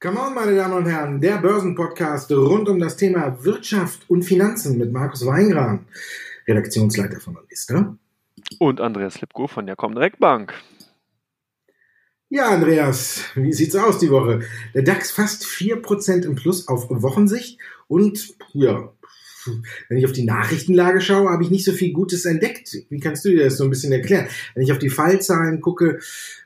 Come on, meine Damen und Herren, der Börsenpodcast rund um das Thema Wirtschaft und Finanzen mit Markus Weingran, Redaktionsleiter von Alista. Und Andreas Lipko von der Comdirect Bank. Ja, Andreas, wie sieht's aus die Woche? Der DAX fast 4% im Plus auf Wochensicht und ja, wenn ich auf die Nachrichtenlage schaue, habe ich nicht so viel Gutes entdeckt. Wie kannst du dir das so ein bisschen erklären? Wenn ich auf die Fallzahlen gucke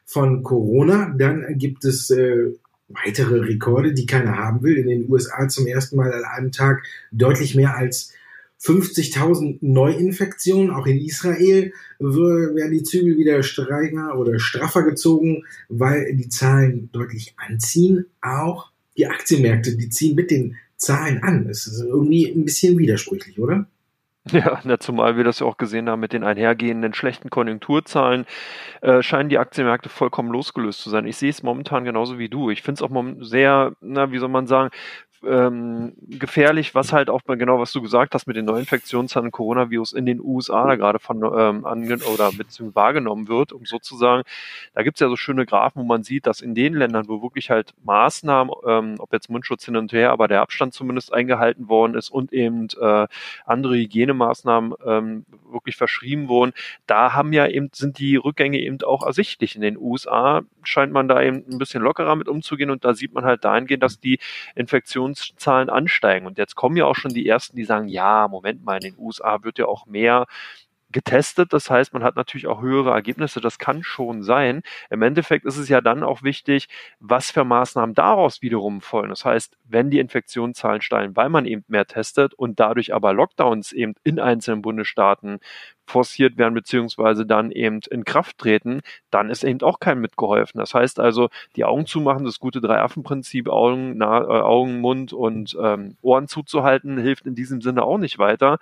von Corona, dann gibt es äh, weitere Rekorde, die keiner haben will. In den USA zum ersten Mal an einem Tag deutlich mehr als 50.000 Neuinfektionen. Auch in Israel werden die Zügel wieder strenger oder straffer gezogen, weil die Zahlen deutlich anziehen. Auch die Aktienmärkte, die ziehen mit den Zahlen an. Das ist irgendwie ein bisschen widersprüchlich, oder? Ja, na, zumal wir das ja auch gesehen haben mit den einhergehenden schlechten Konjunkturzahlen, äh, scheinen die Aktienmärkte vollkommen losgelöst zu sein. Ich sehe es momentan genauso wie du. Ich finde es auch sehr, na, wie soll man sagen, ähm, gefährlich, was halt auch genau, was du gesagt hast mit den Neuinfektionszahlen Coronavirus in den USA da gerade von ähm, ange oder beziehungsweise wahrgenommen wird, um sozusagen, da gibt's ja so schöne Graphen, wo man sieht, dass in den Ländern, wo wirklich halt Maßnahmen, ähm, ob jetzt Mundschutz hin und her, aber der Abstand zumindest eingehalten worden ist und eben äh, andere Hygienemaßnahmen ähm, wirklich verschrieben wurden, da haben ja eben, sind die Rückgänge eben auch ersichtlich. In den USA scheint man da eben ein bisschen lockerer mit umzugehen und da sieht man halt dahingehend, dass die Infektionen Infektionszahlen ansteigen. Und jetzt kommen ja auch schon die ersten, die sagen, ja, Moment mal, in den USA wird ja auch mehr getestet. Das heißt, man hat natürlich auch höhere Ergebnisse. Das kann schon sein. Im Endeffekt ist es ja dann auch wichtig, was für Maßnahmen daraus wiederum folgen. Das heißt, wenn die Infektionszahlen steigen, weil man eben mehr testet und dadurch aber Lockdowns eben in einzelnen Bundesstaaten forciert werden beziehungsweise dann eben in Kraft treten, dann ist eben auch kein mitgeholfen. Das heißt also, die Augen zumachen, das gute Drei-Affen-Prinzip, Augen, na, äh, Augen, Mund und ähm, Ohren zuzuhalten, hilft in diesem Sinne auch nicht weiter.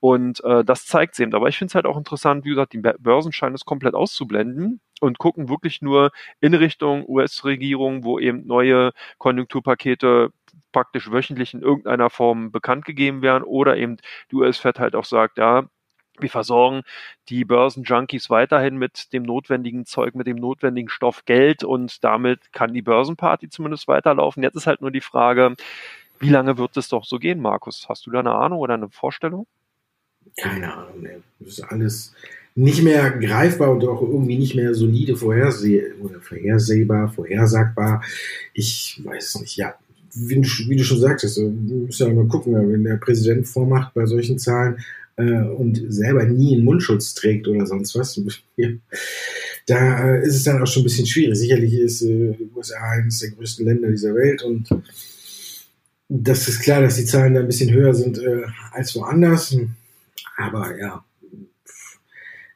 Und äh, das zeigt es eben. Aber ich finde es halt auch interessant, wie gesagt, die Börsen scheinen es komplett auszublenden und gucken wirklich nur in Richtung US-Regierung, wo eben neue Konjunkturpakete praktisch wöchentlich in irgendeiner Form bekannt gegeben werden oder eben die US-Fed halt auch sagt, ja, wir versorgen die Börsenjunkies weiterhin mit dem notwendigen Zeug, mit dem notwendigen Stoff Geld und damit kann die Börsenparty zumindest weiterlaufen. Jetzt ist halt nur die Frage, wie lange wird es doch so gehen, Markus? Hast du da eine Ahnung oder eine Vorstellung? Keine Ahnung, ne. Das ist alles nicht mehr greifbar und auch irgendwie nicht mehr solide vorherseh vorhersehbar, vorhersagbar. Ich weiß nicht, ja. Wie du, wie du schon sagtest, wir müssen ja mal gucken, wenn der Präsident vormacht bei solchen Zahlen, äh, und selber nie einen Mundschutz trägt oder sonst was, da ist es dann auch schon ein bisschen schwierig. Sicherlich ist äh, die USA eines der größten Länder dieser Welt und das ist klar, dass die Zahlen da ein bisschen höher sind äh, als woanders. Aber ja,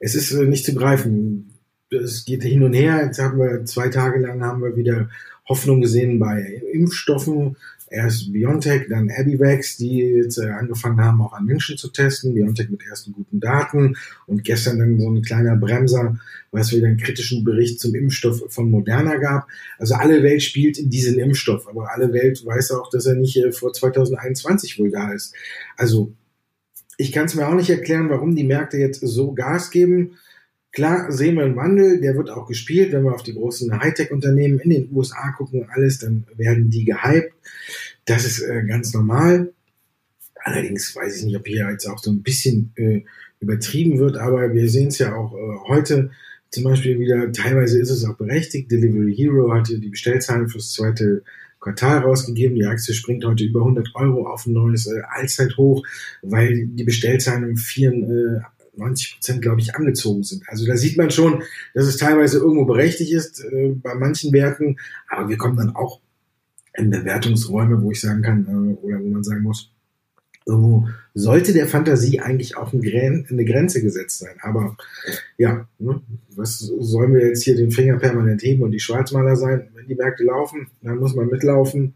es ist äh, nicht zu greifen. Es geht hin und her. Jetzt haben wir zwei Tage lang haben wir wieder Hoffnung gesehen bei Impfstoffen erst BioNTech, dann Abivax, die jetzt äh, angefangen haben, auch an Menschen zu testen. BioNTech mit ersten guten Daten und gestern dann so ein kleiner Bremser, weil es wieder einen kritischen Bericht zum Impfstoff von Moderna gab. Also alle Welt spielt diesen Impfstoff, aber alle Welt weiß auch, dass er nicht äh, vor 2021 wohl da ist. Also ich kann es mir auch nicht erklären, warum die Märkte jetzt so Gas geben. Klar sehen wir einen Wandel, der wird auch gespielt. Wenn wir auf die großen Hightech-Unternehmen in den USA gucken, alles, dann werden die gehypt. Das ist äh, ganz normal. Allerdings weiß ich nicht, ob hier jetzt auch so ein bisschen äh, übertrieben wird, aber wir sehen es ja auch äh, heute zum Beispiel wieder, teilweise ist es auch berechtigt. Delivery Hero hatte die Bestellzahlen fürs zweite Quartal rausgegeben. Die Aktie springt heute über 100 Euro auf ein neues äh, Allzeithoch, weil die Bestellzahlen um 94 Prozent, glaube ich, angezogen sind. Also da sieht man schon, dass es teilweise irgendwo berechtigt ist äh, bei manchen Werten, aber wir kommen dann auch in Bewertungsräume, wo ich sagen kann, äh, oder wo man sagen muss, irgendwo sollte der Fantasie eigentlich auch eine Grenze gesetzt sein. Aber ja, ne, was sollen wir jetzt hier den Finger permanent heben und die Schwarzmaler sein? Wenn die Märkte laufen, dann muss man mitlaufen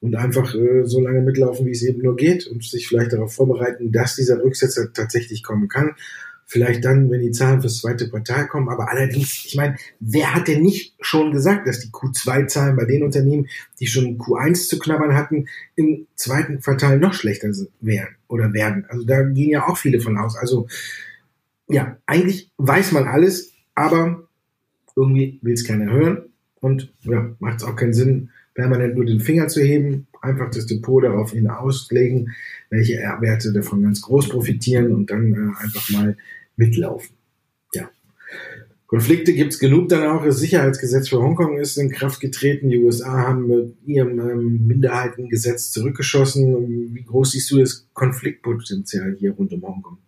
und einfach äh, so lange mitlaufen, wie es eben nur geht und sich vielleicht darauf vorbereiten, dass dieser Rücksetzer tatsächlich kommen kann. Vielleicht dann, wenn die Zahlen fürs zweite Quartal kommen. Aber allerdings, ich meine, wer hat denn nicht schon gesagt, dass die Q2-Zahlen bei den Unternehmen, die schon Q1 zu knabbern hatten, im zweiten Quartal noch schlechter wären oder werden? Also da gehen ja auch viele von aus. Also ja, eigentlich weiß man alles, aber irgendwie will es keiner hören und ja, macht es auch keinen Sinn, permanent nur den Finger zu heben, einfach das Depot darauf hin auslegen, welche Werte davon ganz groß profitieren und dann äh, einfach mal mitlaufen. Ja. Konflikte gibt es genug dann auch. Das Sicherheitsgesetz für Hongkong ist in Kraft getreten. Die USA haben mit ihrem ähm, Minderheitengesetz zurückgeschossen. Wie groß siehst du das Konfliktpotenzial hier rund um Hongkong?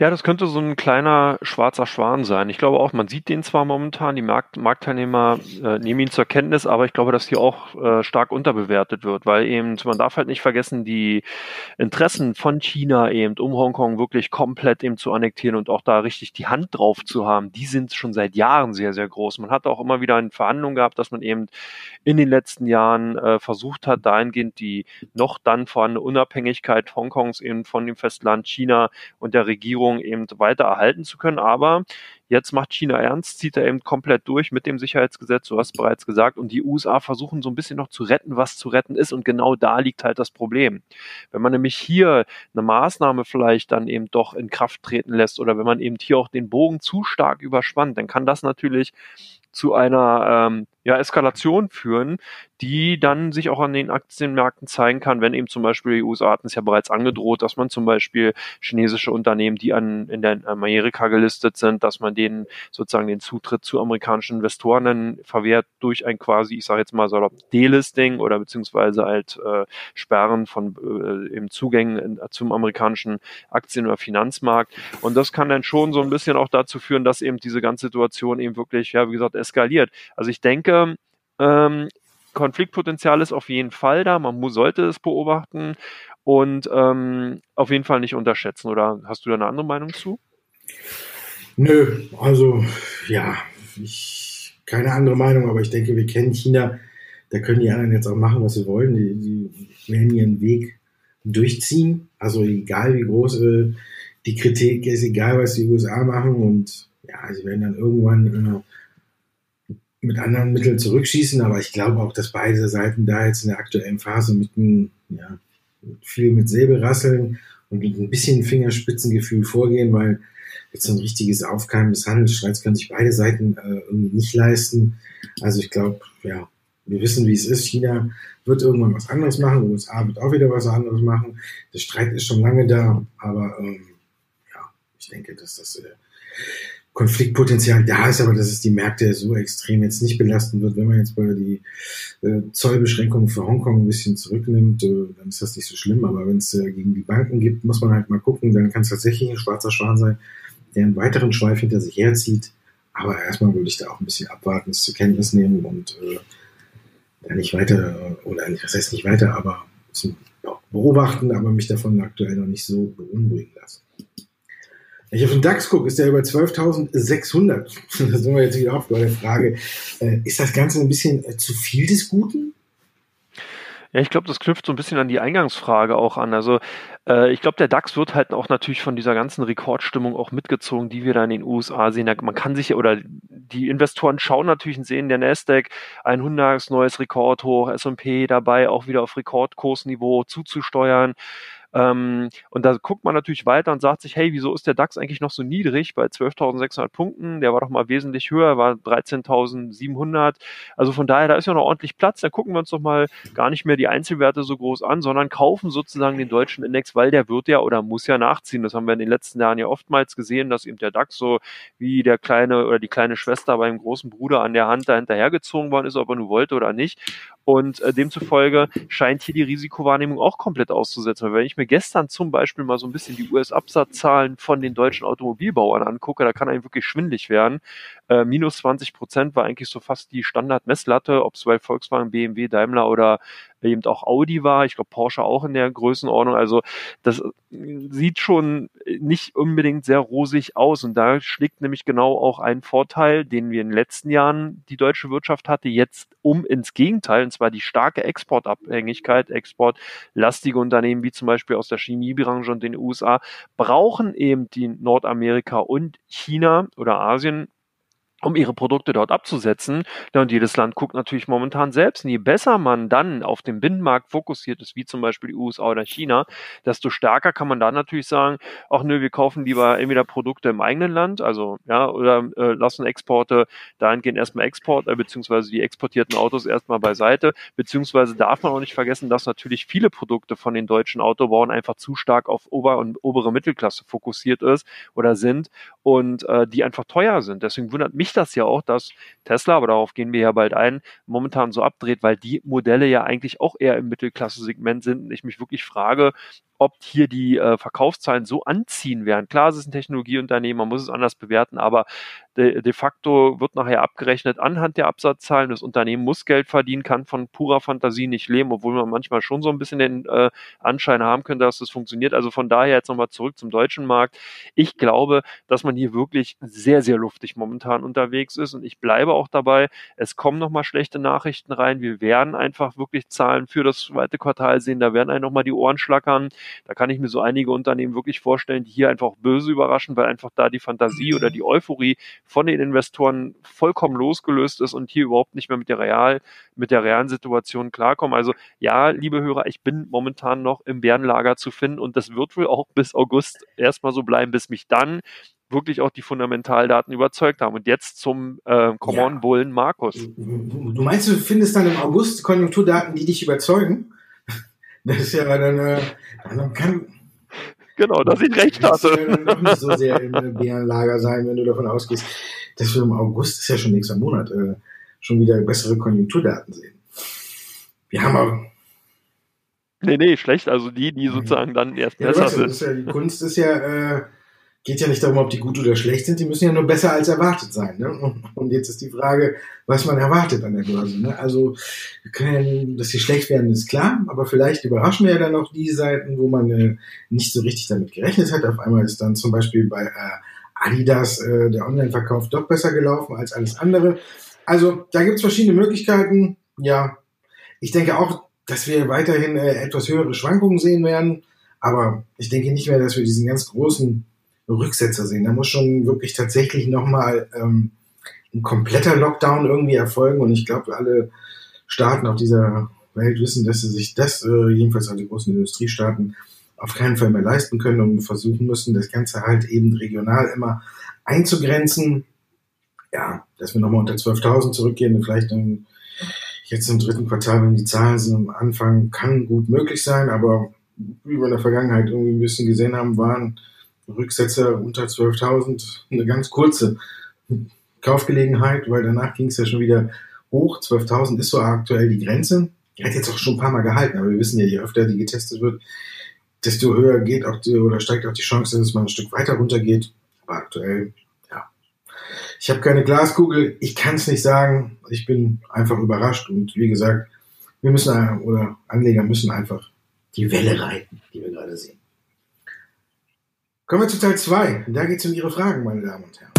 Ja, das könnte so ein kleiner schwarzer Schwan sein. Ich glaube auch, man sieht den zwar momentan, die Markt Marktteilnehmer äh, nehmen ihn zur Kenntnis, aber ich glaube, dass hier auch äh, stark unterbewertet wird, weil eben, man darf halt nicht vergessen, die Interessen von China eben, um Hongkong wirklich komplett eben zu annektieren und auch da richtig die Hand drauf zu haben, die sind schon seit Jahren sehr, sehr groß. Man hat auch immer wieder in Verhandlungen gehabt, dass man eben in den letzten Jahren äh, versucht hat, dahingehend die noch dann vorhandene Unabhängigkeit Hongkongs eben von dem Festland China und der Regierung Regierung eben weiter erhalten zu können. Aber jetzt macht China ernst, zieht er eben komplett durch mit dem Sicherheitsgesetz, du hast bereits gesagt, und die USA versuchen so ein bisschen noch zu retten, was zu retten ist. Und genau da liegt halt das Problem. Wenn man nämlich hier eine Maßnahme vielleicht dann eben doch in Kraft treten lässt oder wenn man eben hier auch den Bogen zu stark überspannt, dann kann das natürlich zu einer ähm, ja, Eskalation führen, die dann sich auch an den Aktienmärkten zeigen kann, wenn eben zum Beispiel die USA hatten es ja bereits angedroht, dass man zum Beispiel chinesische Unternehmen, die an, in der Amerika gelistet sind, dass man denen sozusagen den Zutritt zu amerikanischen Investoren dann verwehrt durch ein quasi, ich sage jetzt mal so Delisting oder beziehungsweise halt äh, Sperren von äh, eben Zugängen in, zum amerikanischen Aktien- oder Finanzmarkt. Und das kann dann schon so ein bisschen auch dazu führen, dass eben diese ganze Situation eben wirklich, ja, wie gesagt, eskaliert. Also ich denke, ähm, Konfliktpotenzial ist auf jeden Fall da. Man muss, sollte es beobachten und ähm, auf jeden Fall nicht unterschätzen. Oder hast du da eine andere Meinung zu? Nö, also ja, ich keine andere Meinung, aber ich denke, wir kennen China. Da können die anderen jetzt auch machen, was sie wollen. Die, die werden ihren Weg durchziehen. Also egal wie groß äh, die Kritik ist, egal was die USA machen und ja, sie werden dann irgendwann äh, mit anderen Mitteln zurückschießen, aber ich glaube auch, dass beide Seiten da jetzt in der aktuellen Phase mit einem, ja, viel mit Säbelrasseln und mit ein bisschen Fingerspitzengefühl vorgehen, weil jetzt so ein richtiges Aufkeimen des Handelsstreits können sich beide Seiten äh, irgendwie nicht leisten. Also ich glaube, ja, wir wissen, wie es ist. China wird irgendwann was anderes machen, USA wird auch wieder was anderes machen. Der Streit ist schon lange da, aber ähm, ja, ich denke, dass das äh, Konfliktpotenzial da ist, aber dass es die Märkte so extrem jetzt nicht belasten wird. Wenn man jetzt bei die äh, Zollbeschränkungen für Hongkong ein bisschen zurücknimmt, äh, dann ist das nicht so schlimm. Aber wenn es äh, gegen die Banken gibt, muss man halt mal gucken. Dann kann es tatsächlich ein schwarzer Schwan sein, der einen weiteren Schweif hinter sich herzieht. Aber erstmal würde ich da auch ein bisschen abwarten, es zur Kenntnis nehmen und äh, da nicht weiter, oder nicht, was heißt nicht weiter, aber zum, beobachten, aber mich davon aktuell noch nicht so beunruhigen lassen. Wenn ich auf den DAX gucke, ist der über 12.600. Da sind wir jetzt wieder auf bei der Frage, äh, ist das Ganze ein bisschen äh, zu viel des Guten? Ja, ich glaube, das knüpft so ein bisschen an die Eingangsfrage auch an. Also äh, ich glaube, der DAX wird halt auch natürlich von dieser ganzen Rekordstimmung auch mitgezogen, die wir da in den USA sehen. Man kann sich oder die Investoren schauen natürlich und sehen der Nasdaq 100 neues Rekordhoch, S&P dabei auch wieder auf Rekordkursniveau zuzusteuern. Ähm, und da guckt man natürlich weiter und sagt sich, hey, wieso ist der DAX eigentlich noch so niedrig bei 12.600 Punkten? Der war doch mal wesentlich höher, war 13.700. Also von daher, da ist ja noch ordentlich Platz. Da gucken wir uns doch mal gar nicht mehr die Einzelwerte so groß an, sondern kaufen sozusagen den deutschen Index, weil der wird ja oder muss ja nachziehen. Das haben wir in den letzten Jahren ja oftmals gesehen, dass eben der DAX so wie der kleine oder die kleine Schwester beim großen Bruder an der Hand da hinterhergezogen worden ist, ob er nur wollte oder nicht. Und äh, demzufolge scheint hier die Risikowahrnehmung auch komplett auszusetzen. Weil wenn ich mir gestern zum Beispiel mal so ein bisschen die US-Absatzzahlen von den deutschen Automobilbauern angucke, da kann einem wirklich schwindlig werden. Äh, minus 20 Prozent war eigentlich so fast die Standard-Messlatte, ob es bei Volkswagen, BMW, Daimler oder eben auch Audi war. Ich glaube Porsche auch in der Größenordnung. Also das sieht schon nicht unbedingt sehr rosig aus. Und da schlägt nämlich genau auch ein Vorteil, den wir in den letzten Jahren die deutsche Wirtschaft hatte, jetzt um ins Gegenteil, und zwar die starke Exportabhängigkeit, exportlastige Unternehmen wie zum Beispiel aus der Chemiebranche und den USA brauchen eben die Nordamerika und China oder Asien um ihre Produkte dort abzusetzen. Ja, und jedes Land guckt natürlich momentan selbst. Und je besser man dann auf den Binnenmarkt fokussiert ist, wie zum Beispiel die USA oder China, desto stärker kann man dann natürlich sagen, ach nö, wir kaufen lieber entweder Produkte im eigenen Land, also ja, oder äh, lassen Exporte dahingehend erstmal Export, äh, beziehungsweise die exportierten Autos erstmal beiseite, beziehungsweise darf man auch nicht vergessen, dass natürlich viele Produkte von den deutschen Autobauern einfach zu stark auf Ober- und obere Mittelklasse fokussiert ist oder sind und äh, die einfach teuer sind. Deswegen wundert mich das ja auch, dass Tesla, aber darauf gehen wir ja bald ein, momentan so abdreht, weil die Modelle ja eigentlich auch eher im Mittelklasse-Segment sind und ich mich wirklich frage, ob hier die äh, Verkaufszahlen so anziehen werden. Klar, es ist ein Technologieunternehmen, man muss es anders bewerten, aber de, de facto wird nachher abgerechnet anhand der Absatzzahlen. Das Unternehmen muss Geld verdienen, kann von purer Fantasie nicht leben, obwohl man manchmal schon so ein bisschen den äh, Anschein haben könnte, dass das funktioniert. Also von daher jetzt nochmal zurück zum deutschen Markt. Ich glaube, dass man hier wirklich sehr, sehr luftig momentan unterwegs ist und ich bleibe auch dabei. Es kommen nochmal schlechte Nachrichten rein. Wir werden einfach wirklich Zahlen für das zweite Quartal sehen. Da werden einen nochmal die Ohren schlackern. Da kann ich mir so einige Unternehmen wirklich vorstellen, die hier einfach böse überraschen, weil einfach da die Fantasie oder die Euphorie von den Investoren vollkommen losgelöst ist und hier überhaupt nicht mehr mit der real, mit der realen Situation klarkommen. Also ja, liebe Hörer, ich bin momentan noch im Bärenlager zu finden und das wird wohl auch bis August erstmal so bleiben, bis mich dann wirklich auch die Fundamentaldaten überzeugt haben. Und jetzt zum äh, Common ja. Bullen Markus. Du meinst, du findest dann im August Konjunkturdaten, die dich überzeugen? Das ist ja dann, äh, dann kann. Genau, dass ich recht hatte. Das ja noch nicht so sehr im Bärenlager sein, wenn du davon ausgehst, dass wir im August, ist ja schon nächster Monat, äh, schon wieder bessere Konjunkturdaten sehen. Wir haben auch. Nee, nee, schlecht. Also die, die sozusagen dann erst ja, besser sind. Ja, die Kunst ist ja, äh, geht ja nicht darum, ob die gut oder schlecht sind, die müssen ja nur besser als erwartet sein. Ne? Und jetzt ist die Frage, was man erwartet an der Börse. Ne? Also, können, dass sie schlecht werden, ist klar, aber vielleicht überraschen wir ja dann auch die Seiten, wo man äh, nicht so richtig damit gerechnet hat. Auf einmal ist dann zum Beispiel bei äh, Adidas äh, der Online-Verkauf doch besser gelaufen als alles andere. Also da gibt es verschiedene Möglichkeiten. Ja, ich denke auch, dass wir weiterhin äh, etwas höhere Schwankungen sehen werden. Aber ich denke nicht mehr, dass wir diesen ganz großen Rücksetzer sehen. Da muss schon wirklich tatsächlich nochmal ähm, ein kompletter Lockdown irgendwie erfolgen. Und ich glaube, alle Staaten auf dieser Welt wissen, dass sie sich das, äh, jedenfalls alle großen Industriestaaten, auf keinen Fall mehr leisten können und versuchen müssen, das Ganze halt eben regional immer einzugrenzen. Ja, dass wir nochmal unter 12.000 zurückgehen, vielleicht im, jetzt im dritten Quartal, wenn die Zahlen sind am Anfang, kann gut möglich sein, aber wie wir in der Vergangenheit irgendwie ein bisschen gesehen haben, waren Rücksetzer unter 12.000 eine ganz kurze Kaufgelegenheit, weil danach ging es ja schon wieder hoch. 12.000 ist so aktuell die Grenze. Hat jetzt auch schon ein paar Mal gehalten, aber wir wissen ja, je öfter die getestet wird, desto höher geht auch die, oder steigt auch die Chance, dass es mal ein Stück weiter runter geht. Aber aktuell, ja. Ich habe keine Glaskugel, ich kann es nicht sagen. Ich bin einfach überrascht und wie gesagt, wir müssen oder Anleger müssen einfach die Welle reiten, die wir gerade sehen. Kommen wir zu Teil 2. Da geht es um Ihre Fragen, meine Damen und Herren.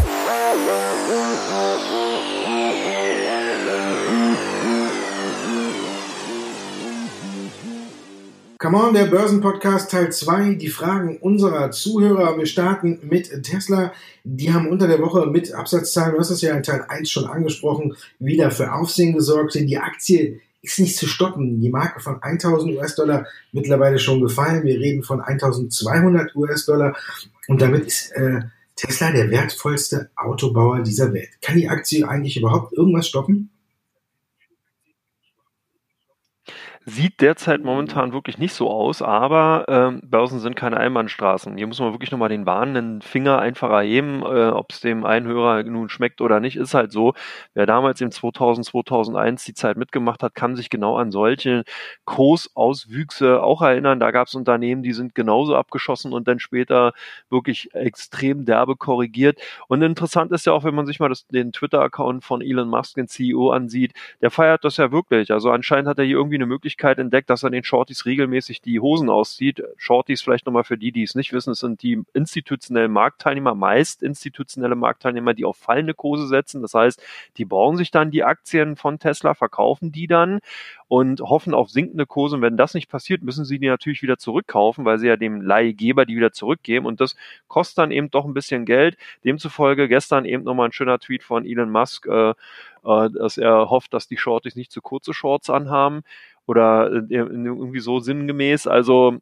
Come on, der Börsenpodcast Teil 2, die Fragen unserer Zuhörer. Wir starten mit Tesla. Die haben unter der Woche mit Absatzzahlen, du hast das ja in Teil 1 schon angesprochen, wieder für Aufsehen gesorgt. Die Aktie ist nicht zu stoppen. Die Marke von 1000 US-Dollar mittlerweile schon gefallen. Wir reden von 1200 US-Dollar. Und damit ist äh, Tesla der wertvollste Autobauer dieser Welt. Kann die Aktie eigentlich überhaupt irgendwas stoppen? Sieht derzeit momentan wirklich nicht so aus, aber ähm, Börsen sind keine Einbahnstraßen. Hier muss man wirklich nochmal den warnenden Finger einfach erheben, äh, ob es dem Einhörer nun schmeckt oder nicht, ist halt so. Wer damals im 2000, 2001 die Zeit mitgemacht hat, kann sich genau an solche Kursauswüchse auch erinnern. Da gab es Unternehmen, die sind genauso abgeschossen und dann später wirklich extrem derbe korrigiert. Und interessant ist ja auch, wenn man sich mal das, den Twitter-Account von Elon Musk, den CEO, ansieht, der feiert das ja wirklich. Also anscheinend hat er hier irgendwie eine Möglichkeit, Möglichkeit entdeckt, dass er den Shorties regelmäßig die Hosen auszieht. Shorties vielleicht nochmal für die, die es nicht wissen, sind die institutionellen Marktteilnehmer, meist institutionelle Marktteilnehmer, die auf fallende Kurse setzen. Das heißt, die bauen sich dann die Aktien von Tesla, verkaufen die dann und hoffen auf sinkende Kurse. Und wenn das nicht passiert, müssen sie die natürlich wieder zurückkaufen, weil sie ja dem Leihgeber die wieder zurückgeben. Und das kostet dann eben doch ein bisschen Geld. Demzufolge gestern eben nochmal ein schöner Tweet von Elon Musk, äh, äh, dass er hofft, dass die Shorties nicht zu kurze Shorts anhaben oder äh, irgendwie so sinngemäß. Also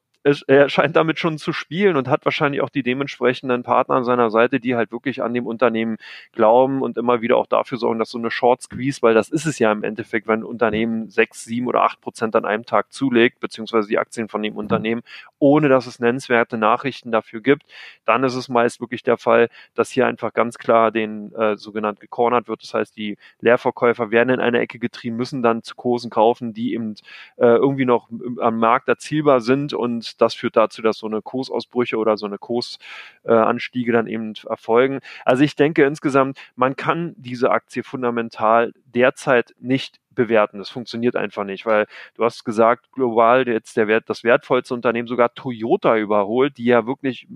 er scheint damit schon zu spielen und hat wahrscheinlich auch die dementsprechenden Partner an seiner Seite, die halt wirklich an dem Unternehmen glauben und immer wieder auch dafür sorgen, dass so eine Short Squeeze, weil das ist es ja im Endeffekt, wenn ein Unternehmen sechs, sieben oder acht Prozent an einem Tag zulegt, beziehungsweise die Aktien von dem mhm. Unternehmen, ohne dass es nennenswerte Nachrichten dafür gibt, dann ist es meist wirklich der Fall, dass hier einfach ganz klar den äh, sogenannt gecornert wird. Das heißt, die Leerverkäufer werden in eine Ecke getrieben, müssen dann zu Kursen kaufen, die eben äh, irgendwie noch am Markt erzielbar sind und das führt dazu, dass so eine Kursausbrüche oder so eine Kursanstiege dann eben erfolgen. Also ich denke insgesamt, man kann diese Aktie fundamental derzeit nicht bewerten. Das funktioniert einfach nicht, weil du hast gesagt, global jetzt der Wert, das wertvollste Unternehmen sogar Toyota überholt, die ja wirklich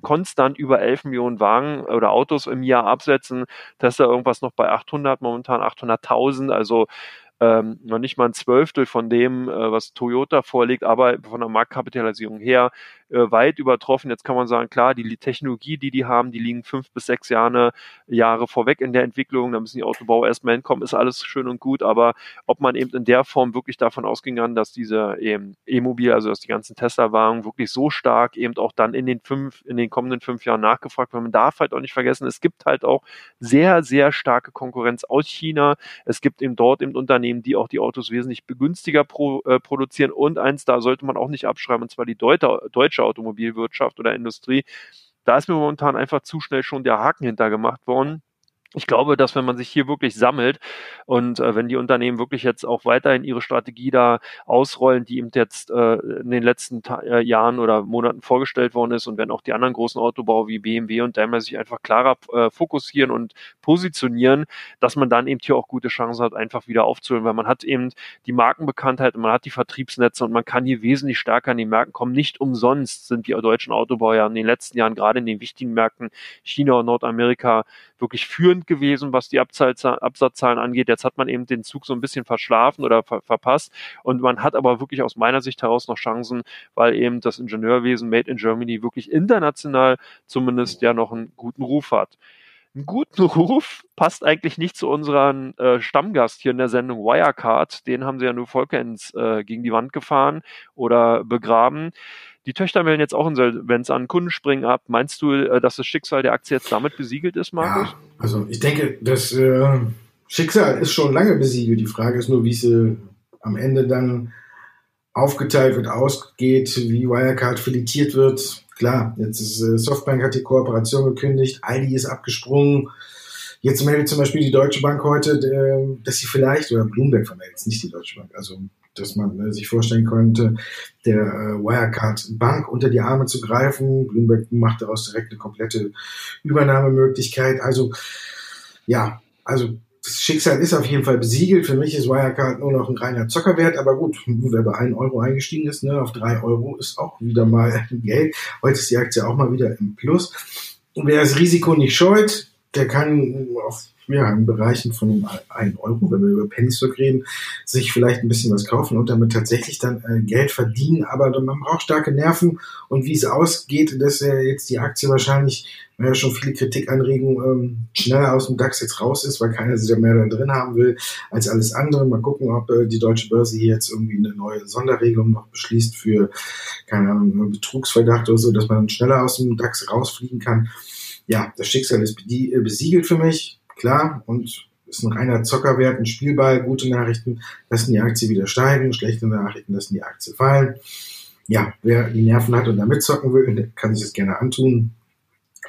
konstant über 11 Millionen Wagen oder Autos im Jahr absetzen. Tesla irgendwas noch bei 800, momentan 800.000. Also ähm, noch nicht mal ein Zwölftel von dem, äh, was Toyota vorlegt, aber von der Marktkapitalisierung her äh, weit übertroffen. Jetzt kann man sagen, klar, die Technologie, die die haben, die liegen fünf bis sechs Jahre, Jahre vorweg in der Entwicklung. Da müssen die Autobauer erstmal hinkommen, ist alles schön und gut. Aber ob man eben in der Form wirklich davon ausging kann, dass diese E-Mobil, also dass die ganzen Tesla-Wagen wirklich so stark eben auch dann in den fünf, in den kommenden fünf Jahren nachgefragt werden. Man darf halt auch nicht vergessen, es gibt halt auch sehr, sehr starke Konkurrenz aus China. Es gibt eben dort eben Unternehmen, die auch die Autos wesentlich begünstiger pro, äh, produzieren. Und eins, da sollte man auch nicht abschreiben, und zwar die deutsche, deutsche deutsche Automobilwirtschaft oder Industrie. Da ist mir momentan einfach zu schnell schon der Haken hintergemacht worden ich glaube, dass wenn man sich hier wirklich sammelt und äh, wenn die Unternehmen wirklich jetzt auch weiterhin ihre Strategie da ausrollen, die eben jetzt äh, in den letzten Ta äh, Jahren oder Monaten vorgestellt worden ist und wenn auch die anderen großen Autobauer wie BMW und Daimler sich einfach klarer äh, fokussieren und positionieren, dass man dann eben hier auch gute Chancen hat, einfach wieder aufzuholen, weil man hat eben die Markenbekanntheit und man hat die Vertriebsnetze und man kann hier wesentlich stärker an die Märkte kommen. Nicht umsonst sind die deutschen Autobauer ja in den letzten Jahren gerade in den wichtigen Märkten China und Nordamerika wirklich führend gewesen, was die Absatzzahlen angeht. Jetzt hat man eben den Zug so ein bisschen verschlafen oder ver verpasst. Und man hat aber wirklich aus meiner Sicht heraus noch Chancen, weil eben das Ingenieurwesen Made in Germany wirklich international zumindest ja noch einen guten Ruf hat einen guten Ruf passt eigentlich nicht zu unserem äh, Stammgast hier in der Sendung Wirecard. Den haben sie ja nur vollends äh, gegen die Wand gefahren oder begraben. Die Töchter melden jetzt auch Insolvenz an, Kunden springen ab. Meinst du, äh, dass das Schicksal der Aktie jetzt damit besiegelt ist, Markus? Ja, also ich denke, das äh, Schicksal ist schon lange besiegelt. Die Frage ist nur, wie es am Ende dann aufgeteilt wird, ausgeht, wie Wirecard filetiert wird. Klar, jetzt ist äh, Softbank hat die Kooperation gekündigt, Aldi ist abgesprungen. Jetzt meldet zum Beispiel die Deutsche Bank heute, dass sie vielleicht, oder Bloomberg vermeldet, nicht die Deutsche Bank, also dass man äh, sich vorstellen könnte, der äh, Wirecard Bank unter die Arme zu greifen. Bloomberg macht daraus direkt eine komplette Übernahmemöglichkeit. Also ja, also das Schicksal ist auf jeden Fall besiegelt. Für mich ist Wirecard nur noch ein reiner Zockerwert, aber gut, wer bei 1 Euro eingestiegen ist, ne, auf 3 Euro ist auch wieder mal Geld. Heute ist die Aktie auch mal wieder im Plus. Wer das Risiko nicht scheut, der kann auf ja, in Bereichen von 1 Euro, wenn wir über Pennystock reden, sich vielleicht ein bisschen was kaufen und damit tatsächlich dann äh, Geld verdienen. Aber man braucht starke Nerven und wie es ausgeht, dass äh, jetzt die Aktie wahrscheinlich, weil ja schon viele Kritikanregungen ähm, schneller aus dem DAX jetzt raus ist, weil keiner sich da mehr drin haben will als alles andere. Mal gucken, ob äh, die deutsche Börse hier jetzt irgendwie eine neue Sonderregelung noch beschließt für, keine Ahnung, Betrugsverdacht oder so, dass man schneller aus dem DAX rausfliegen kann. Ja, das Schicksal ist äh, besiegelt für mich klar, und ist ein reiner Zockerwert, ein Spielball. Gute Nachrichten lassen die Aktie wieder steigen, schlechte Nachrichten lassen die Aktie fallen. Ja, wer die Nerven hat und da mitzocken will, kann sich das gerne antun.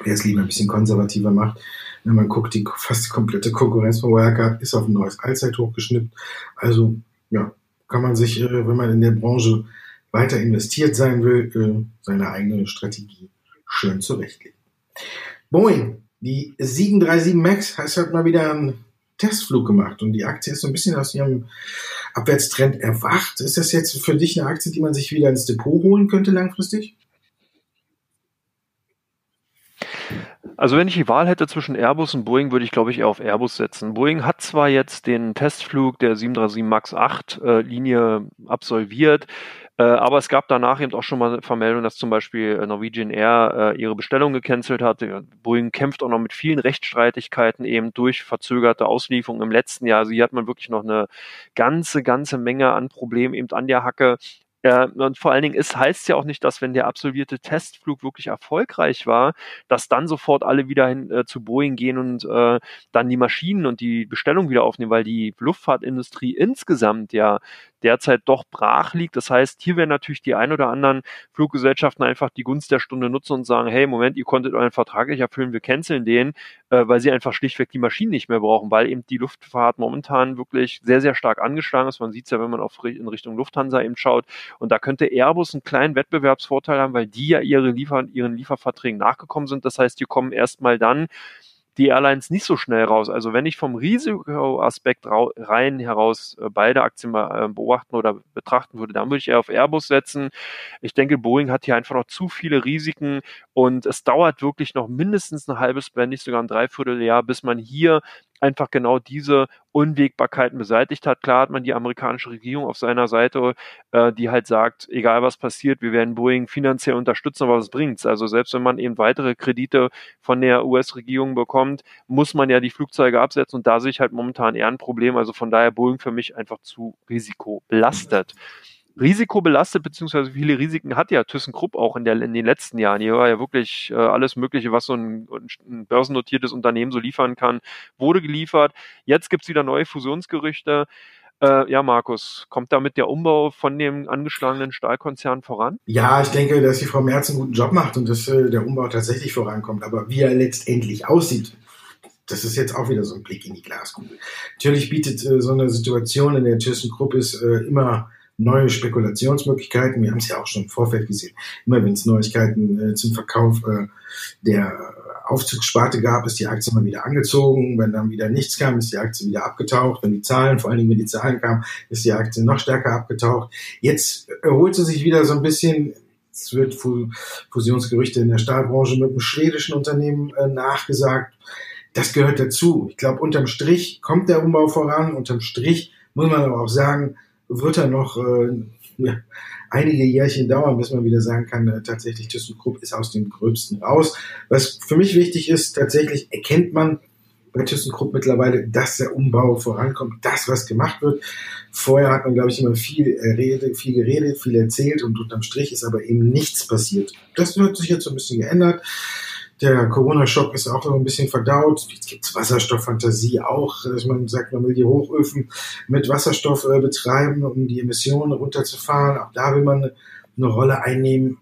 Wer es lieber ein bisschen konservativer macht, wenn man guckt, die fast die komplette Konkurrenz von Wirecard ist auf ein neues Allzeithoch geschnippt. Also, ja, kann man sich, äh, wenn man in der Branche weiter investiert sein will, äh, seine eigene Strategie schön zurechtlegen. Boeing die 737 MAX heißt halt mal wieder ein Testflug gemacht und die Aktie ist so ein bisschen aus ihrem Abwärtstrend erwacht. Ist das jetzt für dich eine Aktie, die man sich wieder ins Depot holen könnte langfristig? Also wenn ich die Wahl hätte zwischen Airbus und Boeing, würde ich glaube ich eher auf Airbus setzen. Boeing hat zwar jetzt den Testflug der 737 MAX 8 äh, Linie absolviert, äh, aber es gab danach eben auch schon mal Vermeldungen, dass zum Beispiel äh, Norwegian Air äh, ihre Bestellung gecancelt hat. Boeing kämpft auch noch mit vielen Rechtsstreitigkeiten eben durch verzögerte Auslieferungen im letzten Jahr. Also hier hat man wirklich noch eine ganze, ganze Menge an Problemen eben an der Hacke. Ja, und vor allen Dingen, es heißt ja auch nicht, dass wenn der absolvierte Testflug wirklich erfolgreich war, dass dann sofort alle wieder hin äh, zu Boeing gehen und äh, dann die Maschinen und die Bestellung wieder aufnehmen, weil die Luftfahrtindustrie insgesamt ja derzeit doch brach liegt. Das heißt, hier werden natürlich die ein oder anderen Fluggesellschaften einfach die Gunst der Stunde nutzen und sagen, hey, Moment, ihr konntet euren Vertrag nicht erfüllen, wir canceln den, äh, weil sie einfach schlichtweg die Maschinen nicht mehr brauchen, weil eben die Luftfahrt momentan wirklich sehr, sehr stark angeschlagen ist. Man sieht es ja, wenn man auf, in Richtung Lufthansa eben schaut. Und da könnte Airbus einen kleinen Wettbewerbsvorteil haben, weil die ja ihre Liefer ihren Lieferverträgen nachgekommen sind. Das heißt, die kommen erstmal dann die Airlines nicht so schnell raus. Also wenn ich vom Risikoaspekt rein heraus äh, beide Aktien äh, beobachten oder betrachten würde, dann würde ich eher auf Airbus setzen. Ich denke, Boeing hat hier einfach noch zu viele Risiken und es dauert wirklich noch mindestens ein halbes, wenn nicht sogar ein Dreivierteljahr, bis man hier einfach genau diese Unwägbarkeiten beseitigt hat. Klar hat man die amerikanische Regierung auf seiner Seite, äh, die halt sagt, egal was passiert, wir werden Boeing finanziell unterstützen, aber was bringt's? Also selbst wenn man eben weitere Kredite von der US-Regierung bekommt, muss man ja die Flugzeuge absetzen und da sehe ich halt momentan eher ein Problem. Also von daher Boeing für mich einfach zu risikobelastet risikobelastet, beziehungsweise viele Risiken hat ja ThyssenKrupp auch in, der, in den letzten Jahren. Hier war ja wirklich äh, alles Mögliche, was so ein, ein börsennotiertes Unternehmen so liefern kann, wurde geliefert. Jetzt gibt's wieder neue Fusionsgerüchte. Äh, ja, Markus, kommt damit der Umbau von dem angeschlagenen Stahlkonzern voran? Ja, ich denke, dass die Frau Merz einen guten Job macht und dass äh, der Umbau tatsächlich vorankommt. Aber wie er letztendlich aussieht, das ist jetzt auch wieder so ein Blick in die Glaskugel. Natürlich bietet äh, so eine Situation, in der ThyssenKrupp ist, äh, immer neue Spekulationsmöglichkeiten. Wir haben es ja auch schon im Vorfeld gesehen. Immer wenn es Neuigkeiten äh, zum Verkauf äh, der Aufzugssparte gab, ist die Aktie immer wieder angezogen. Wenn dann wieder nichts kam, ist die Aktie wieder abgetaucht. Wenn die Zahlen, vor allen Dingen wenn die Zahlen kamen, ist die Aktie noch stärker abgetaucht. Jetzt erholt sie sich wieder so ein bisschen. Es wird Fusionsgerüchte in der Stahlbranche mit einem schwedischen Unternehmen äh, nachgesagt. Das gehört dazu. Ich glaube, unterm Strich kommt der Umbau voran. Unterm Strich muss man aber auch sagen, wird er noch äh, ja, einige Jährchen dauern, bis man wieder sagen kann, äh, tatsächlich ThyssenKrupp ist aus dem Gröbsten raus. Was für mich wichtig ist, tatsächlich erkennt man bei ThyssenKrupp mittlerweile, dass der Umbau vorankommt, das, was gemacht wird. Vorher hat man, glaube ich, immer viel, äh, viel geredet, viel erzählt und unterm Strich ist aber eben nichts passiert. Das wird sich jetzt so ein bisschen geändert. Der Corona-Schock ist auch noch ein bisschen verdaut. Jetzt gibt's Wasserstofffantasie auch, dass man sagt, man will die Hochöfen mit Wasserstoff äh, betreiben, um die Emissionen runterzufahren. Auch da will man eine Rolle einnehmen.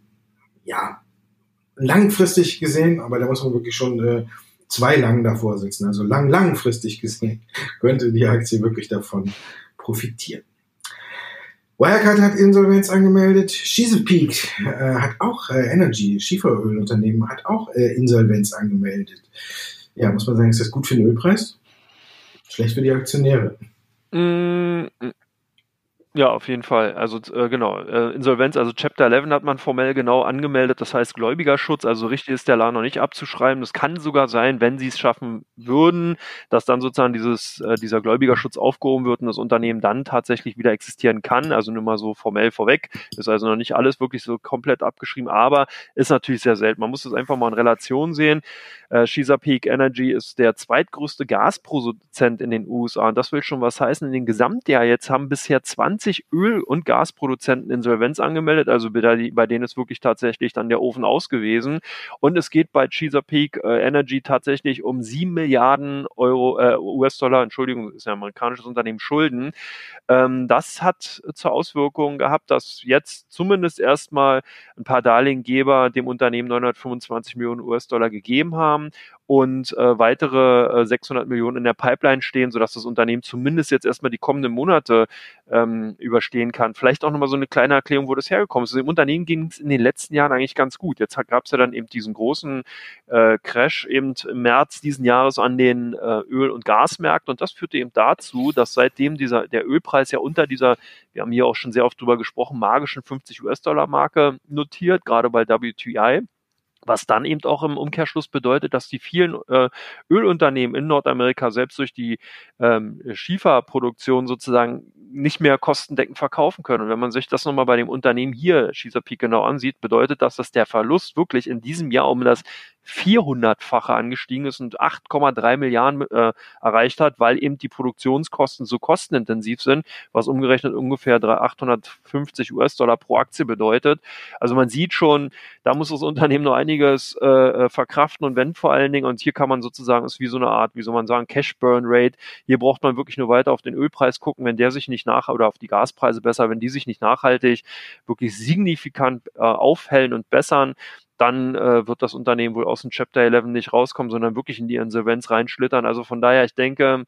Ja, langfristig gesehen, aber da muss man wirklich schon äh, zwei lang davor sitzen. Also lang, langfristig gesehen könnte die Aktie wirklich davon profitieren. Wirecard hat Insolvenz angemeldet. Chesapeake äh, hat auch äh, Energy, Schieferölunternehmen, hat auch äh, Insolvenz angemeldet. Ja, muss man sagen, ist das gut für den Ölpreis? Schlecht für die Aktionäre. Mm, ja, auf jeden Fall. Also äh, genau, äh, Insolvenz, also Chapter 11 hat man formell genau angemeldet, das heißt Gläubigerschutz, also richtig ist der Laden noch nicht abzuschreiben. Das kann sogar sein, wenn sie es schaffen würden, dass dann sozusagen dieses, äh, dieser Gläubigerschutz aufgehoben wird und das Unternehmen dann tatsächlich wieder existieren kann. Also nur mal so formell vorweg. Ist also noch nicht alles wirklich so komplett abgeschrieben, aber ist natürlich sehr selten. Man muss das einfach mal in Relation sehen. Äh, Chesapeake Energy ist der zweitgrößte Gasproduzent in den USA und das will schon was heißen. In den Gesamtjahr jetzt haben bisher 20 Öl- und Gasproduzenten Insolvenz angemeldet, also bei, denen ist wirklich tatsächlich dann der Ofen ausgewesen. Und es geht bei Chesapeake äh, Energy tatsächlich um 7 Milliarden Euro, äh, US-Dollar, Entschuldigung, ist ja ein amerikanisches Unternehmen, Schulden. Ähm, das hat zur Auswirkung gehabt, dass jetzt zumindest erstmal ein paar Darlehengeber dem Unternehmen 925 Millionen US-Dollar gegeben haben. Und äh, weitere äh, 600 Millionen in der Pipeline stehen, sodass das Unternehmen zumindest jetzt erstmal die kommenden Monate ähm, überstehen kann. Vielleicht auch nochmal so eine kleine Erklärung, wo das hergekommen ist. Also Im Unternehmen ging es in den letzten Jahren eigentlich ganz gut. Jetzt gab es ja dann eben diesen großen äh, Crash eben im März diesen Jahres an den äh, Öl- und Gasmärkten und das führte eben dazu, dass seitdem dieser der Ölpreis ja unter dieser, wir haben hier auch schon sehr oft drüber gesprochen, magischen 50 US-Dollar Marke notiert, gerade bei WTI was dann eben auch im Umkehrschluss bedeutet, dass die vielen äh, Ölunternehmen in Nordamerika selbst durch die ähm, Schieferproduktion sozusagen nicht mehr kostendeckend verkaufen können. Und wenn man sich das nochmal bei dem Unternehmen hier, Chesapeake, genau ansieht, bedeutet das, dass der Verlust wirklich in diesem Jahr um das 400-fache angestiegen ist und 8,3 Milliarden äh, erreicht hat, weil eben die Produktionskosten so kostenintensiv sind, was umgerechnet ungefähr 850 US-Dollar pro Aktie bedeutet. Also man sieht schon, da muss das Unternehmen noch einiges äh, äh, verkraften und wenn vor allen Dingen, und hier kann man sozusagen, ist wie so eine Art, wie soll man sagen, Cash-Burn-Rate, hier braucht man wirklich nur weiter auf den Ölpreis gucken, wenn der sich nicht nach, oder auf die Gaspreise besser, wenn die sich nicht nachhaltig wirklich signifikant äh, aufhellen und bessern, dann äh, wird das Unternehmen wohl aus dem Chapter 11 nicht rauskommen, sondern wirklich in die Insolvenz reinschlittern. Also von daher, ich denke,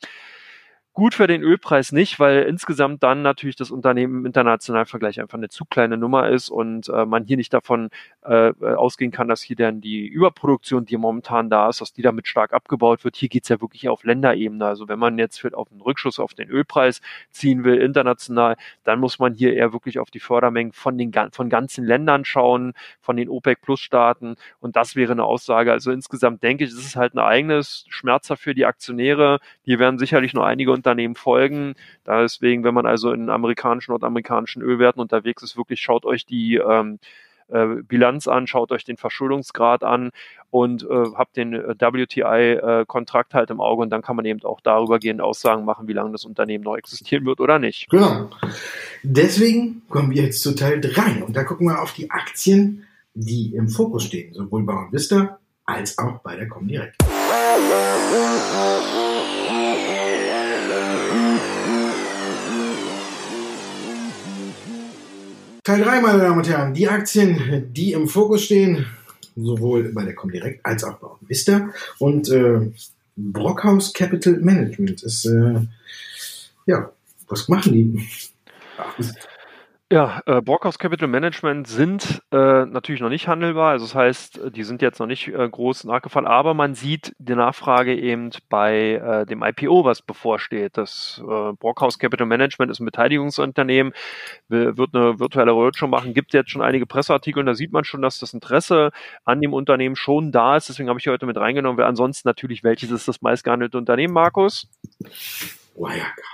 Gut für den Ölpreis nicht, weil insgesamt dann natürlich das Unternehmen im internationalen Vergleich einfach eine zu kleine Nummer ist und äh, man hier nicht davon äh, ausgehen kann, dass hier dann die Überproduktion, die momentan da ist, dass die damit stark abgebaut wird. Hier geht's ja wirklich auf Länderebene. Also wenn man jetzt auf einen Rückschuss auf den Ölpreis ziehen will, international, dann muss man hier eher wirklich auf die Fördermengen von den von ganzen Ländern schauen, von den OPEC-Plus-Staaten. Und das wäre eine Aussage. Also insgesamt denke ich, es ist halt ein eigenes Schmerzer für die Aktionäre. Hier werden sicherlich nur einige Unternehmen folgen. Deswegen, wenn man also in amerikanischen, nordamerikanischen Ölwerten unterwegs ist, wirklich schaut euch die ähm, äh, Bilanz an, schaut euch den Verschuldungsgrad an und äh, habt den äh, WTI-Kontrakt äh, halt im Auge und dann kann man eben auch darüber gehend Aussagen machen, wie lange das Unternehmen noch existieren wird oder nicht. Genau. Deswegen kommen wir jetzt zu Teil 3 und da gucken wir auf die Aktien, die im Fokus stehen, sowohl bei Vista als auch bei der Comdirect. Teil 3, meine Damen und Herren, die Aktien, die im Fokus stehen, sowohl bei der Comdirect als auch bei Vista und äh, Brockhaus Capital Management ist, äh, ja, was machen die? Ja, äh, Brockhaus Capital Management sind äh, natürlich noch nicht handelbar. Also das heißt, die sind jetzt noch nicht äh, groß nachgefallen, aber man sieht die Nachfrage eben bei äh, dem IPO, was bevorsteht. Das äh, Brockhaus Capital Management ist ein Beteiligungsunternehmen, wird eine virtuelle Roadshow machen, gibt jetzt schon einige Presseartikel und da sieht man schon, dass das Interesse an dem Unternehmen schon da ist. Deswegen habe ich heute mit reingenommen, weil ansonsten natürlich, welches ist das meistgehandelte Unternehmen, Markus? Wirecard.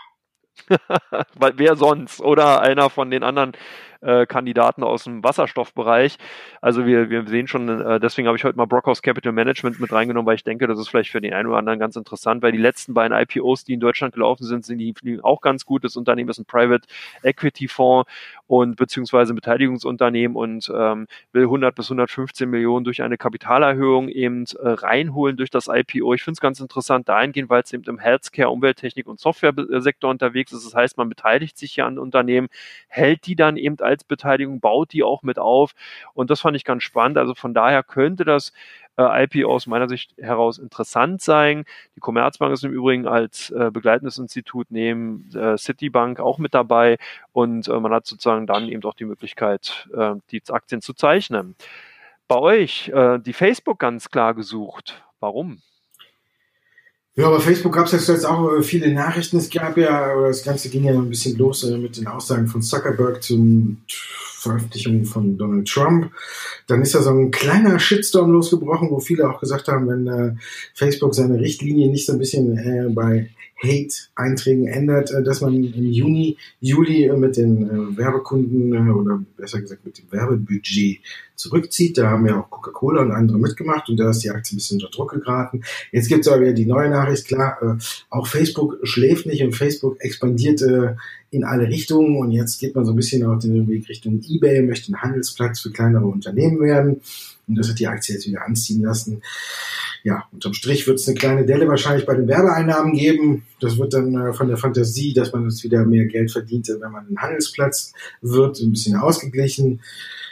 Weil wer sonst? Oder einer von den anderen äh, Kandidaten aus dem Wasserstoffbereich. Also wir, wir sehen schon, äh, deswegen habe ich heute mal Brockhaus Capital Management mit reingenommen, weil ich denke, das ist vielleicht für den einen oder anderen ganz interessant, weil die letzten beiden IPOs, die in Deutschland gelaufen sind, sind die auch ganz gut. Das Unternehmen ist ein Private Equity Fonds und beziehungsweise ein Beteiligungsunternehmen und ähm, will 100 bis 115 Millionen durch eine Kapitalerhöhung eben äh, reinholen durch das IPO. Ich finde es ganz interessant dahingehend, weil es eben im Healthcare, Umwelttechnik und Software-Sektor unterwegs ist. Das heißt, man beteiligt sich hier an Unternehmen, hält die dann eben als Beteiligung, baut die auch mit auf. Und das fand ich ganz spannend. Also von daher könnte das äh, IPO aus meiner Sicht heraus interessant sein. Die Commerzbank ist im Übrigen als äh, begleitendes Institut neben äh, Citibank auch mit dabei und äh, man hat sozusagen dann eben auch die Möglichkeit, äh, die Aktien zu zeichnen. Bei euch, äh, die Facebook ganz klar gesucht. Warum? Ja, bei Facebook gab es jetzt auch äh, viele Nachrichten. Es gab ja, das Ganze ging ja ein bisschen los äh, mit den Aussagen von Zuckerberg zum Veröffentlichung von Donald Trump. Dann ist da so ein kleiner Shitstorm losgebrochen, wo viele auch gesagt haben, wenn äh, Facebook seine Richtlinie nicht so ein bisschen äh, bei Hate-Einträgen ändert, äh, dass man im Juni, Juli äh, mit den äh, Werbekunden oder besser gesagt mit dem Werbebudget zurückzieht. Da haben ja auch Coca-Cola und andere mitgemacht und da ist die Aktie ein bisschen unter Druck geraten. Jetzt gibt es aber wieder die neue Nachricht, klar, auch Facebook schläft nicht und Facebook expandiert in alle Richtungen und jetzt geht man so ein bisschen auf den Weg Richtung Ebay, möchte ein Handelsplatz für kleinere Unternehmen werden und das hat die Aktie jetzt wieder anziehen lassen ja, unterm Strich wird es eine kleine Delle wahrscheinlich bei den Werbeeinnahmen geben. Das wird dann äh, von der Fantasie, dass man jetzt wieder mehr Geld verdient, wenn man ein Handelsplatz wird, ein bisschen ausgeglichen.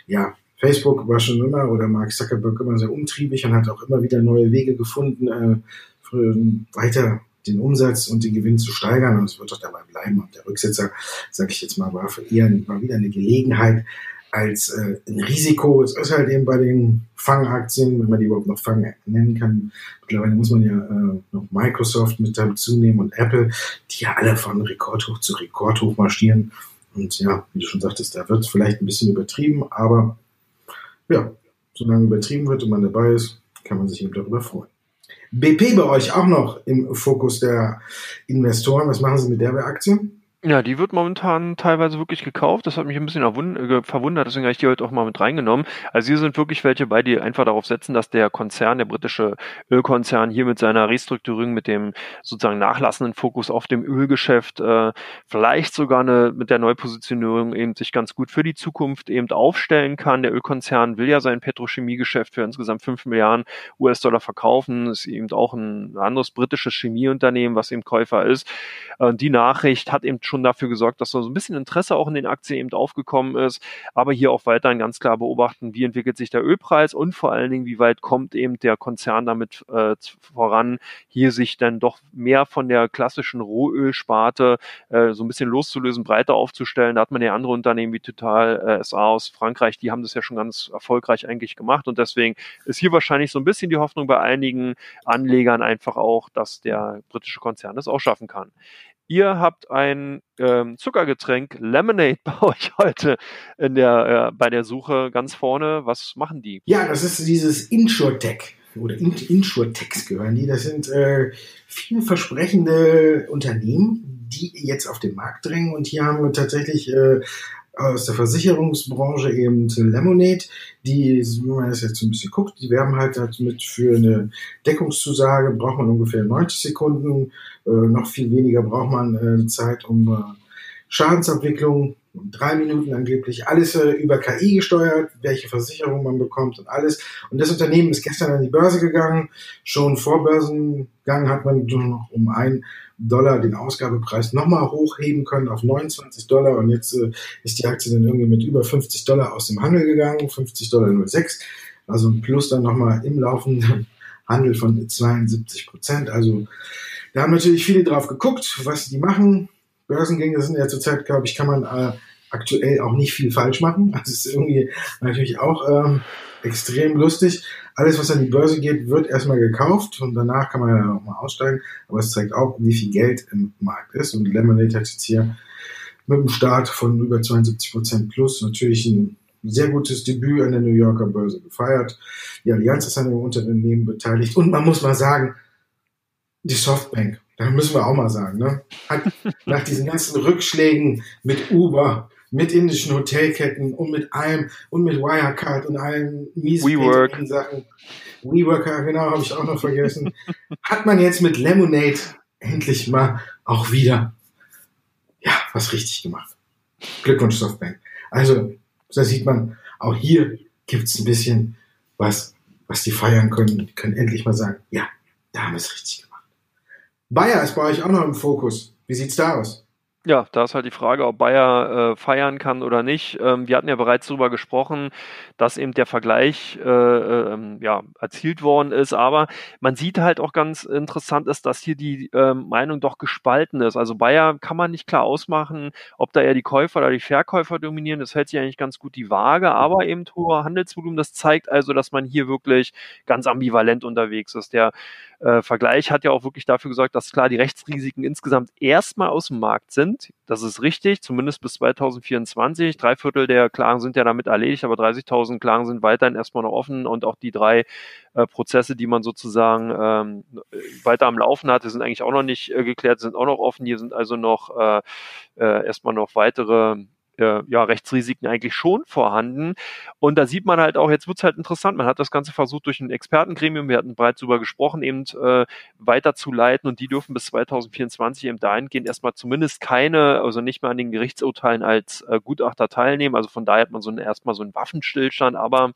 Ja, Facebook war schon immer oder Mark Zuckerberg immer sehr umtriebig und hat auch immer wieder neue Wege gefunden, äh, für, weiter den Umsatz und den Gewinn zu steigern. Und es wird doch dabei bleiben. Und der Rücksetzer, sage ich jetzt mal, war für eher mal wieder eine Gelegenheit als äh, ein Risiko. Es ist halt eben bei den Fangaktien, wenn man die überhaupt noch Fang nennen kann. Mittlerweile muss man ja äh, noch Microsoft mit dazu nehmen und Apple, die ja alle von Rekordhoch zu Rekordhoch marschieren. Und ja, wie du schon sagtest, da wird es vielleicht ein bisschen übertrieben, aber ja, solange übertrieben wird und man dabei ist, kann man sich eben darüber freuen. BP bei euch auch noch im Fokus der Investoren. Was machen Sie mit der Aktie? Ja, die wird momentan teilweise wirklich gekauft. Das hat mich ein bisschen äh, verwundert, deswegen habe ich die heute auch mal mit reingenommen. Also hier sind wirklich welche bei, die einfach darauf setzen, dass der Konzern, der britische Ölkonzern hier mit seiner Restrukturierung, mit dem sozusagen nachlassenden Fokus auf dem Ölgeschäft, äh, vielleicht sogar eine, mit der Neupositionierung eben sich ganz gut für die Zukunft eben aufstellen kann. Der Ölkonzern will ja sein Petrochemiegeschäft für insgesamt 5 Milliarden US-Dollar verkaufen. Das ist eben auch ein anderes britisches Chemieunternehmen, was eben Käufer ist. Äh, die Nachricht hat eben schon dafür gesorgt, dass so ein bisschen Interesse auch in den Aktien eben aufgekommen ist. Aber hier auch weiterhin ganz klar beobachten, wie entwickelt sich der Ölpreis und vor allen Dingen, wie weit kommt eben der Konzern damit äh, voran, hier sich dann doch mehr von der klassischen Rohölsparte äh, so ein bisschen loszulösen, breiter aufzustellen. Da hat man ja andere Unternehmen wie Total äh, SA aus Frankreich, die haben das ja schon ganz erfolgreich eigentlich gemacht und deswegen ist hier wahrscheinlich so ein bisschen die Hoffnung bei einigen Anlegern einfach auch, dass der britische Konzern das auch schaffen kann. Ihr habt ein ähm, Zuckergetränk Lemonade bei euch heute in der, äh, bei der Suche ganz vorne. Was machen die? Ja, das ist dieses InsurTech oder InsurTechs gehören die. Das sind äh, vielversprechende Unternehmen, die jetzt auf den Markt drängen. Und hier haben wir tatsächlich äh, aus der Versicherungsbranche eben Lemonade, die, wenn man das jetzt ein bisschen guckt, die werben halt, halt mit für eine Deckungszusage, braucht man ungefähr 90 Sekunden, äh, noch viel weniger braucht man äh, Zeit, um äh, Schadensabwicklung, drei Minuten angeblich, alles äh, über KI gesteuert, welche Versicherung man bekommt und alles. Und das Unternehmen ist gestern an die Börse gegangen. Schon vor Börsengang hat man nur noch um ein Dollar den Ausgabepreis nochmal hochheben können auf 29 Dollar und jetzt äh, ist die Aktie dann irgendwie mit über 50 Dollar aus dem Handel gegangen, 50 Dollar 06, also Plus dann nochmal im laufenden Handel von 72 Prozent. Also da haben natürlich viele drauf geguckt, was die machen. Börsengänge sind ja zurzeit, glaube ich, kann man äh, aktuell auch nicht viel falsch machen. Das ist irgendwie natürlich auch ähm, extrem lustig. Alles, was an die Börse geht, wird erstmal gekauft und danach kann man ja auch mal aussteigen. Aber es zeigt auch, wie viel Geld im Markt ist. Und Lemonade hat jetzt hier mit einem Start von über 72 Prozent plus natürlich ein sehr gutes Debüt an der New Yorker Börse gefeiert. Die Allianz ist an dem Unternehmen beteiligt. Und man muss mal sagen, die Softbank, da müssen wir auch mal sagen, ne? hat nach diesen ganzen Rückschlägen mit Uber, mit indischen Hotelketten und mit allem und mit Wirecard und allen miesen WeWork. Sachen. WeWork, genau, habe ich auch noch vergessen. Hat man jetzt mit Lemonade endlich mal auch wieder, ja, was richtig gemacht. Glückwunsch, Softbank. Also, da sieht man, auch hier gibt's ein bisschen was, was die feiern können. Die können endlich mal sagen, ja, da haben wir es richtig gemacht. Bayer ist bei euch auch noch im Fokus. Wie sieht's da aus? Ja, da ist halt die Frage, ob Bayer äh, feiern kann oder nicht. Ähm, wir hatten ja bereits darüber gesprochen, dass eben der Vergleich äh, äh, ja, erzielt worden ist. Aber man sieht halt auch ganz interessant ist, dass hier die ähm, Meinung doch gespalten ist. Also Bayer kann man nicht klar ausmachen, ob da eher die Käufer oder die Verkäufer dominieren. Das hält sich eigentlich ganz gut die Waage, aber eben hoher Handelsvolumen. Das zeigt also, dass man hier wirklich ganz ambivalent unterwegs ist. Der äh, Vergleich hat ja auch wirklich dafür gesorgt, dass klar die Rechtsrisiken insgesamt erstmal aus dem Markt sind. Das ist richtig, zumindest bis 2024. Drei Viertel der Klagen sind ja damit erledigt, aber 30.000 Klagen sind weiterhin erstmal noch offen und auch die drei äh, Prozesse, die man sozusagen ähm, weiter am Laufen hatte, sind eigentlich auch noch nicht äh, geklärt, sind auch noch offen. Hier sind also noch äh, äh, erstmal noch weitere äh, ja, Rechtsrisiken eigentlich schon vorhanden. Und da sieht man halt auch, jetzt wird's halt interessant, man hat das Ganze versucht durch ein Expertengremium, wir hatten bereits darüber gesprochen, eben äh, weiterzuleiten und die dürfen bis 2024 eben dahingehend erstmal zumindest keine, also nicht mehr an den Gerichtsurteilen als äh, Gutachter teilnehmen. Also von daher hat man so ein, erstmal so einen Waffenstillstand, aber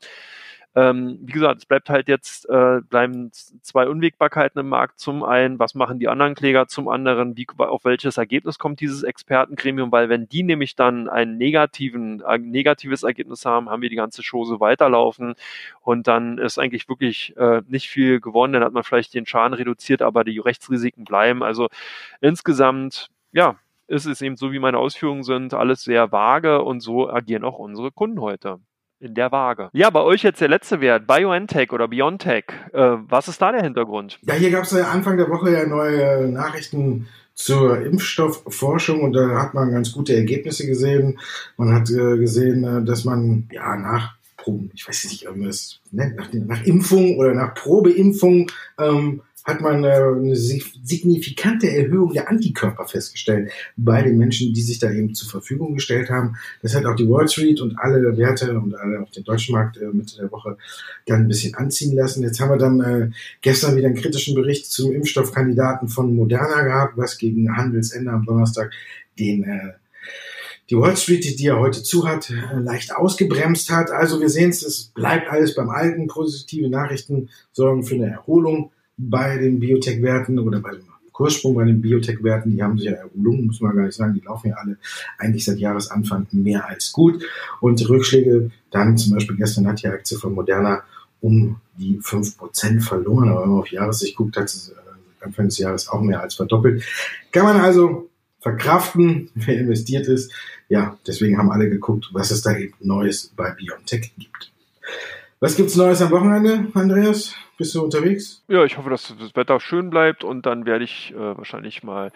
Ähm, wie gesagt, es bleibt halt jetzt, äh, bleiben zwei Unwägbarkeiten im Markt. Zum einen, was machen die anderen Kläger? Zum anderen, wie, auf welches Ergebnis kommt dieses Expertengremium? Weil wenn die nämlich dann ein negativen, ein negatives Ergebnis haben, haben wir die ganze Chose weiterlaufen und dann ist eigentlich wirklich äh, nicht viel gewonnen. Dann hat man vielleicht den Schaden reduziert, aber die Rechtsrisiken bleiben. Also insgesamt, ja, ist es eben so, wie meine Ausführungen sind, alles sehr vage und so agieren auch unsere Kunden heute in der Waage. Ja, bei euch jetzt der letzte Wert, BioNTech oder BioNTech. Äh, was ist da der Hintergrund? Ja, hier gab es ja Anfang der Woche ja neue Nachrichten zur Impfstoffforschung und da hat man ganz gute Ergebnisse gesehen. Man hat äh, gesehen, äh, dass man ja nach ich weiß nicht, irgendwas, ne, nach, nach Impfung oder nach Probeimpfung ähm, hat man äh, eine signifikante Erhöhung der Antikörper festgestellt bei den Menschen, die sich da eben zur Verfügung gestellt haben. Das hat auch die Wall Street und alle Werte und alle auf den deutschen Markt äh, Mitte der Woche dann ein bisschen anziehen lassen. Jetzt haben wir dann äh, gestern wieder einen kritischen Bericht zum Impfstoffkandidaten von Moderna gehabt, was gegen Handelsende am Donnerstag den die Wall Street, die, ja heute zu hat, leicht ausgebremst hat. Also wir sehen es, es bleibt alles beim Alten. Positive Nachrichten sorgen für eine Erholung bei den Biotech-Werten oder bei dem Kurssprung bei den Biotech-Werten, die haben sich ja erholt, muss man gar nicht sagen, die laufen ja alle eigentlich seit Jahresanfang mehr als gut. Und Rückschläge, dann zum Beispiel gestern hat die Aktie von Moderna um die 5% verloren, aber wenn man auf Jahressicht guckt, hat es äh, Anfang des Jahres auch mehr als verdoppelt. Kann man also verkraften, wer investiert ist. Ja, deswegen haben alle geguckt, was es da eben Neues bei BioNTech gibt. Was gibt's Neues am Wochenende, Andreas? Bist du unterwegs? Ja, ich hoffe, dass das Wetter schön bleibt und dann werde ich äh, wahrscheinlich mal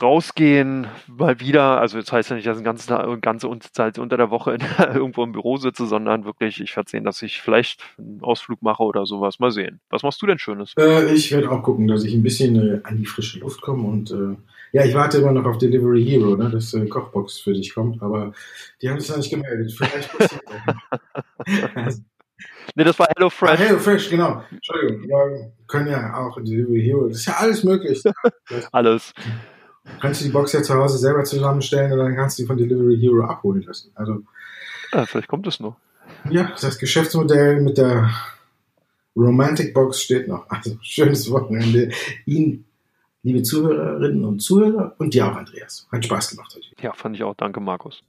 rausgehen, mal wieder. Also das heißt ja nicht, dass ich ganze, ganze Zeit unter der Woche in, irgendwo im Büro sitze, sondern wirklich, ich werde sehen, dass ich vielleicht einen Ausflug mache oder sowas. Mal sehen. Was machst du denn Schönes? Äh, ich werde auch gucken, dass ich ein bisschen äh, an die frische Luft komme und äh, ja, ich warte immer noch auf Delivery Hero, ne, dass äh, Kochbox für dich kommt, aber die haben sich noch nicht gemeldet. Vielleicht passiert das. Ne, das war Hello Fresh. Ah, Hello Fresh, genau. Entschuldigung. Wir können ja auch Delivery Hero. Das ist ja alles möglich. alles. Kannst du die Box ja zu Hause selber zusammenstellen und dann kannst du die von Delivery Hero abholen lassen. Also. Ja, vielleicht kommt es noch. Ja, das Geschäftsmodell mit der Romantic Box steht noch. Also schönes Wochenende. Ihnen, liebe Zuhörerinnen und Zuhörer und dir auch, Andreas. Hat Spaß gemacht heute. Ja, fand ich auch. Danke, Markus.